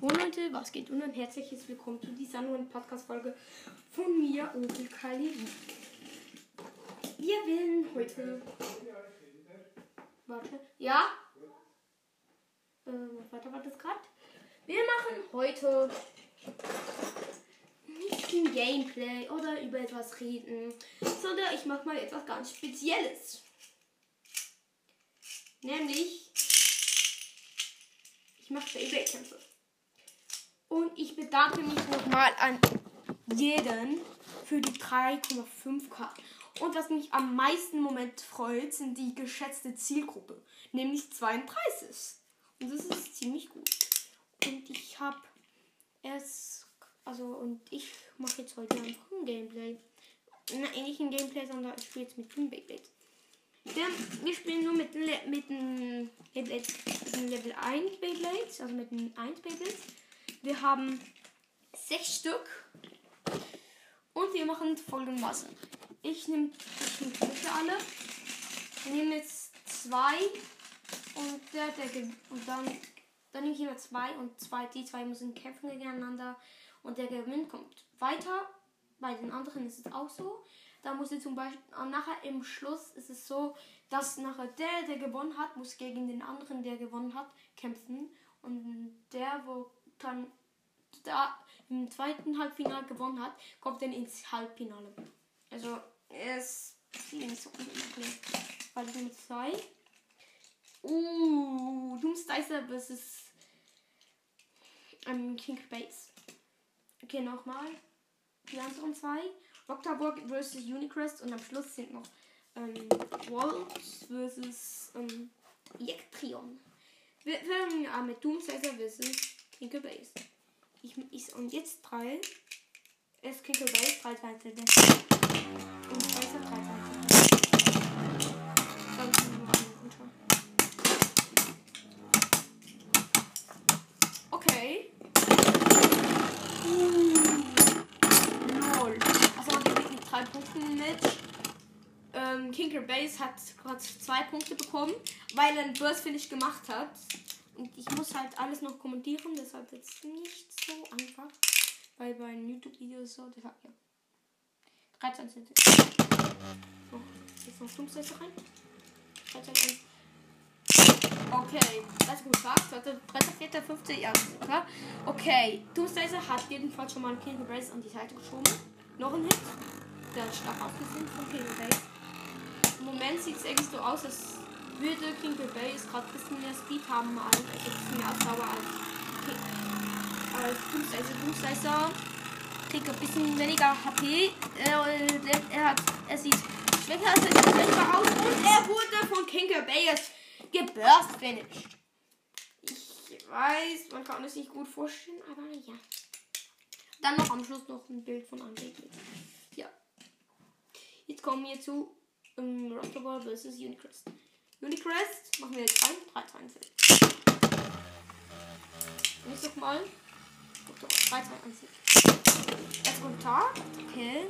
Moin Leute, was geht und ein herzliches Willkommen zu dieser neuen Podcast-Folge von mir, Onkel Kali. Wir werden heute. Warte. Ja? Äh, warte, warte, gerade. Wir machen heute nicht ein Gameplay oder über etwas reden, sondern ich mache mal etwas ganz Spezielles. Nämlich, ich mache Beyblade-Kämpfe. Und ich bedanke mich nochmal an jeden für die 3,5k. Und was mich am meisten im Moment freut, sind die geschätzte Zielgruppe, nämlich 32. Und das ist ziemlich gut. Und ich habe es, also und ich mache jetzt heute einfach ein Gameplay. Nein, nicht ein Gameplay, sondern ich spiele jetzt mit dem Beyblade. Denn wir spielen nur mit, mit, dem Level, mit dem Level 1 Beyblades, also mit dem 1 Beyblades. Wir haben sechs Stück. Und wir machen folgendermaßen. Ich nehme ich nehm alle. Wir nehmen jetzt zwei. Und der, der und dann, dann nehme ich immer zwei und zwei, die zwei müssen kämpfen gegeneinander. Und der Gewinn kommt weiter. Bei den anderen ist es auch so. Da muss ich zum Beispiel, nachher im Schluss ist es so, dass nachher der, der gewonnen hat, muss gegen den anderen, der gewonnen hat, kämpfen. Und der, wo dann da im zweiten Halbfinale gewonnen hat, kommt dann ins Halbfinale. Also es ist nicht so gut Weil ich mit zwei. Uh, Doomsdicer versus ähm, King Base. Okay, nochmal. Die anderen zwei. Octaborg versus Unicrest und am Schluss sind noch ähm, Wolves versus ähm, Electrion. Wir fangen an mit Doomsdicer versus Kinker Base. Ich, ich, und jetzt 3. Es Kinker Base 3 2 Und Weißer 3 Okay. Uh. Lol. Also wir mit 3 Punkten mit. Ähm, Kinker Base hat gerade 2 Punkte bekommen, weil er einen Burst Finish gemacht hat. Und ich muss halt alles noch kommentieren, deshalb jetzt nicht so einfach. Weil bei YouTube-Videos so, deshalb ja. 13 sind es. So, jetzt noch 5 Sätze rein. 13, 1. Okay, das ist gut, was? 3. 4. 15, ja, klar. Okay, Doomsdazer hat jedenfalls schon mal einen King Brace an die Seite geschoben. Noch ein Hit. Der hat stark ausgesehen von King Brace. Im Moment sieht es irgendwie so aus, als würde Crinkle Base gerade ein bisschen mehr Speed haben als, also ein bisschen mehr Ausdauer als, als Boomslicer. Boomslicer kriegt ein bisschen weniger HP. Er, er, hat, er sieht schwächer als er schwächer aus und er wurde von Kinker Bayers geburst finished. Ich weiß, man kann es nicht gut vorstellen, aber ja. Dann noch am Schluss noch ein Bild von Anblick. Ja. Jetzt kommen wir zu um, ähm, Rock'n'Roll vs. Unicrest. Unicrest machen wir jetzt ein. 3, 2, 1. Nicht nochmal. 3, 2, 1. Jetzt kommt Tag. Okay.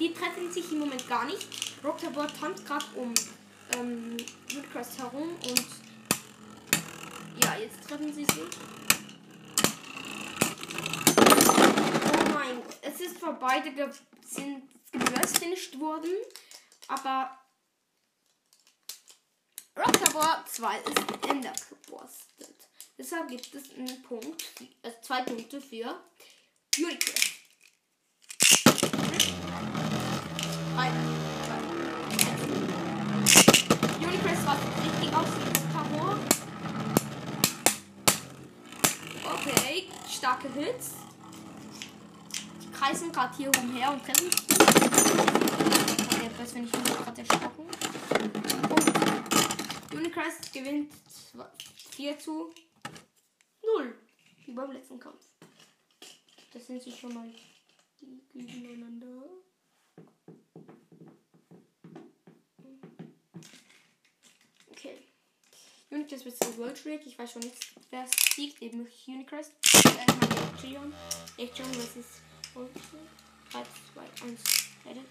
Die treffen sich im Moment gar nicht. Rocktabot tanzt gerade um ähm, Unicrest herum und ja, jetzt treffen sie sich. Oh mein Gott, es ist vor beide sind geburst worden, aber Rocktower 2 ist geburstet. Deshalb gibt es einen Punkt, also zwei Punkte für Unicrest. Unicrest war richtig aus Power. Okay, starke Hits. Die kreisen gerade hier umher und treffen. Okay, jetzt bin ich gerade erschrocken. Unicrest gewinnt 4 zu 0. Wie beim letzten Kampf. Das sind sich schon mal gegeneinander. Okay. Unicrest wird World Trade. Ich weiß schon nicht, wer siegt. Eben Unicrest. Äh, Electrion. Electrion versus World Trade. 3, 2, 1. Ready?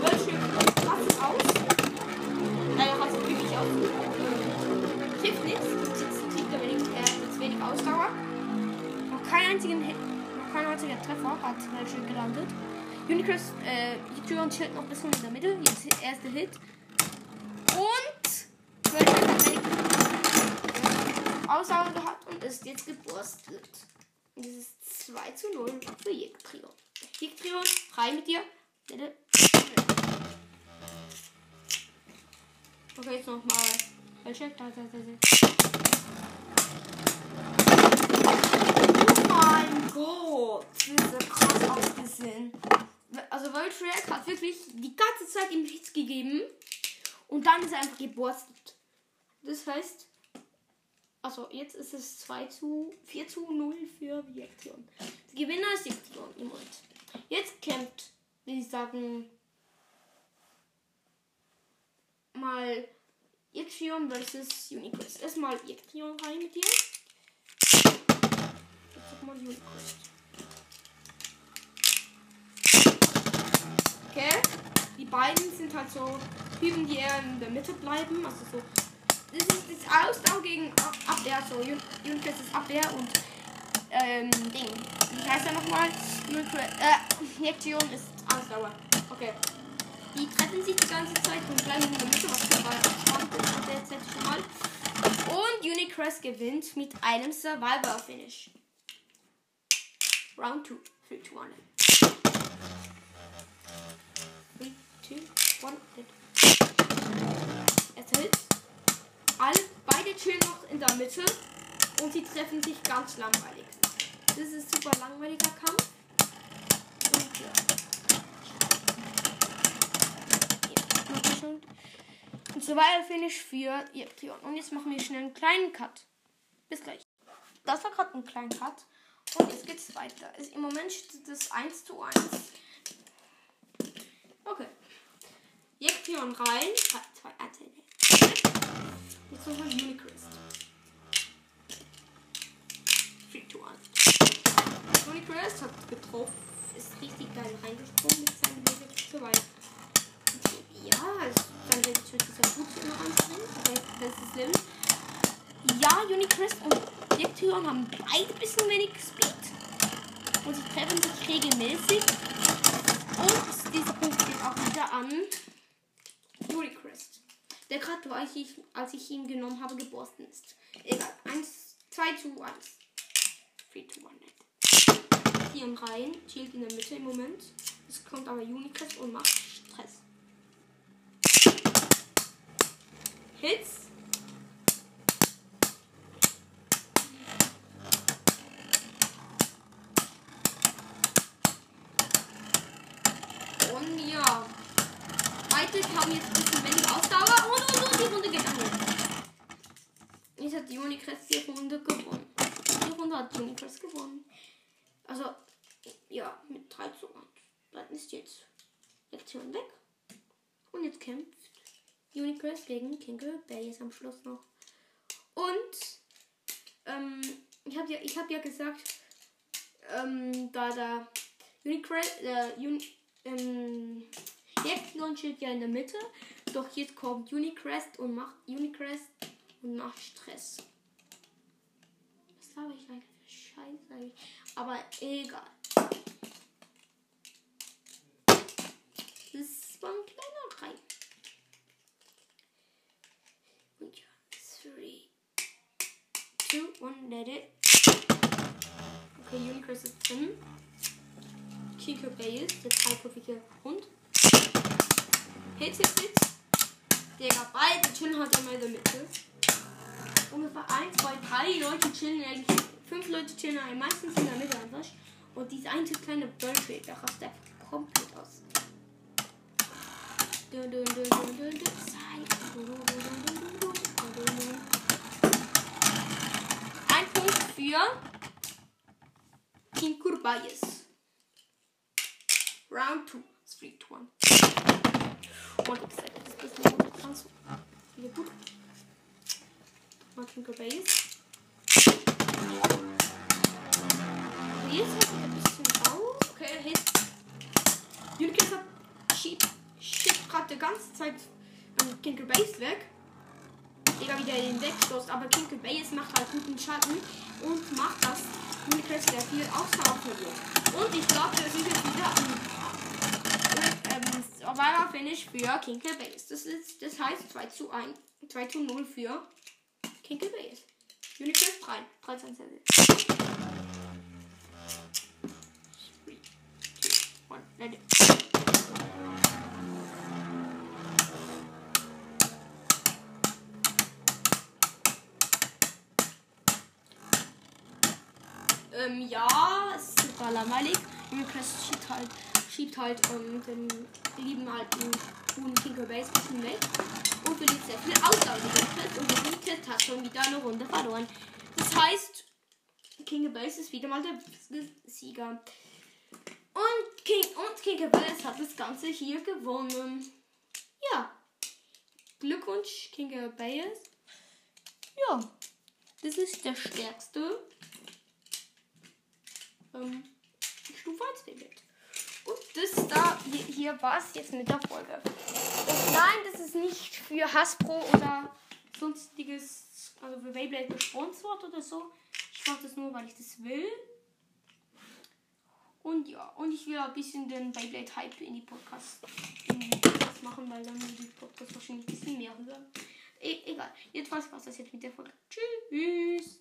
World Trade. Was aus? Leider hat es wirklich nichts. Jetzt trifft er wenig, Ausdauer. Noch keinen einzigen noch kein einziger Treffer hat Melchior gelandet. Unicrest, äh, Tyrion chillt noch ein bisschen in der Mitte. Jetzt der erste Hit. Und Ausdauer gehabt und ist jetzt geborstet. Und das ist 2 zu 0 für Jektrion. Jektrion, frei mit dir. Bitte. Okay, jetzt nochmal. Welcher? Da, da, da, da. Oh mein Gott, das ist krass ausgesehen. Also World Track hat wirklich die ganze Zeit ihm Hits gegeben und dann ist er einfach geborstet. Das heißt, also jetzt ist es 2 zu 4 zu 0 für Viektion. Gewinner ist Viektion im Moment. Jetzt kämpft, wie ich sagen, mal Ixion versus Unicrest. Erstmal Ixion rein mit dir. Jetzt sag mal Unicrest. Okay. Die beiden sind halt so Typen, die eher in der Mitte bleiben. Also so. Das ist das Ausdauer gegen Abwehr. So, Unicrest ist Abwehr und ähm, Ding. Wie heißt er nochmal? Äh, Ixion ist Ausdauer. Okay. Die treffen sich die ganze Zeit und bleiben in der Mitte, was ist an der Zeit schon mal. Und Unicrest gewinnt mit einem Survivor-Finish. Round 2. 3, 2, 1. 3, 2, 1. Erster Hit. Alle, beide chillen noch in der Mitte und sie treffen sich ganz langweilig. Das ist ein super langweiliger Kampf. Und ja. schon. Weiter Finish für Ieption. Und jetzt machen wir schnell einen kleinen Cut. Bis gleich. Das war gerade ein kleiner Cut. Und jetzt geht's weiter. Im Moment steht es 1 zu 1. Okay. Jektion rein. Zwei Anteile. Jetzt nochmal Unicrest. 3 to 1. Unicrest hat getroffen. Ist richtig geil reingesprungen mit seinem zu weit. Ja, es, dann werde ich mit dieser Route noch anspringen. Ist Level. Ja, Unicrest und Lektion haben beide ein bisschen wenig Speed. Und sie treffen sich regelmäßig. Und dieser Punkt geht auch wieder an Unicrest. Der gerade, als ich, als ich ihn genommen habe, geborsten ist. Egal. 1, 2 zu 1. 3 zu 1. Hier im Reihen, chillt in der Mitte im Moment. Es kommt aber Unicrest und macht Stress. Hits. Und ja. Beide haben jetzt ein bisschen weniger Ausdauer. Und, und, und die Runde geht an. Jetzt hat die Unicrest die Runde gewonnen. Die Runde hat Unicrest gewonnen. Also, ja, mit 3 zu 1. Dann ist jetzt Lektion weg. Und jetzt kämpft Unicrest gegen Kingle Base am Schluss noch. Und ähm, ich habe ja, habe ja gesagt, ähm, da da Unicrest, äh, Uni, ähm, Jektion steht ja in der Mitte, doch jetzt kommt Unicrest und macht Unicrest und macht Stress. Was habe ich eigentlich Scheiße? Aber egal. Das war ein kleiner Reim. Und ja, 3, 2, 1, let. Okay, Unicrest ist drin. Chico Bale, der dreiköpfige Hund. Hit, hit, hit. Digga, beide chillen halt immer in der Mitte. Ungefähr 1, 2, 3 Leute chillen eigentlich. 5 Leute chillen eigentlich meistens in der Mitte einfach. Und diese eine kleine Bird der rastet einfach komplett aus. Dun, dun, dun, dun, dun, dun. Für King Kurbayes. Round 2. Street 1. Und jetzt ist das runter kannst. Wieder gut. Mal King Kurbayes. Jetzt er ein bisschen raus. Okay. Unicast hat schiebt, schiebt gerade die ganze Zeit an Kinker Base weg. Sogar wieder den Wegstoß, aber Kinkel Base macht halt guten Schatten und macht das Unicrest sehr viel Ausdauerverlust. Und ich glaube, das ist jetzt wieder ein ähm, Survivor Finish für Kinkel Base. Das, ist, das heißt 2 zu 1, 2 zu 0 für Kinkel Base. Unicrest 3, 13 Cent. 3, 2, 1, let it. Ähm, ja, es ist super langweilig. Unicrest schiebt halt, schiebt halt ähm, den lieben alten Huhn Tinker Base ein bisschen weg und verliert sehr viel Ausdauer. Und der Unicrest hat schon wieder eine Runde verloren. Das heißt, King Base ist wieder mal der Sieger. Und King und King Base hat das Ganze hier gewonnen. Ja. Glückwunsch, King Base. Ja. Das ist der stärkste ähm, Stufe 1 Fablet. Und das da, hier, war es jetzt mit der Folge. Das, nein, das ist nicht für Hasbro oder sonstiges, also für Beyblade gesponsert oder so. Ich mache das nur, weil ich das will. Und ja, und ich will ein bisschen den Beyblade-Hype in die Podcast, in die Podcast machen, weil dann die Podcast wahrscheinlich ein bisschen mehr hören. E egal. Jedenfalls war es das jetzt mit der Folge. Tschüss.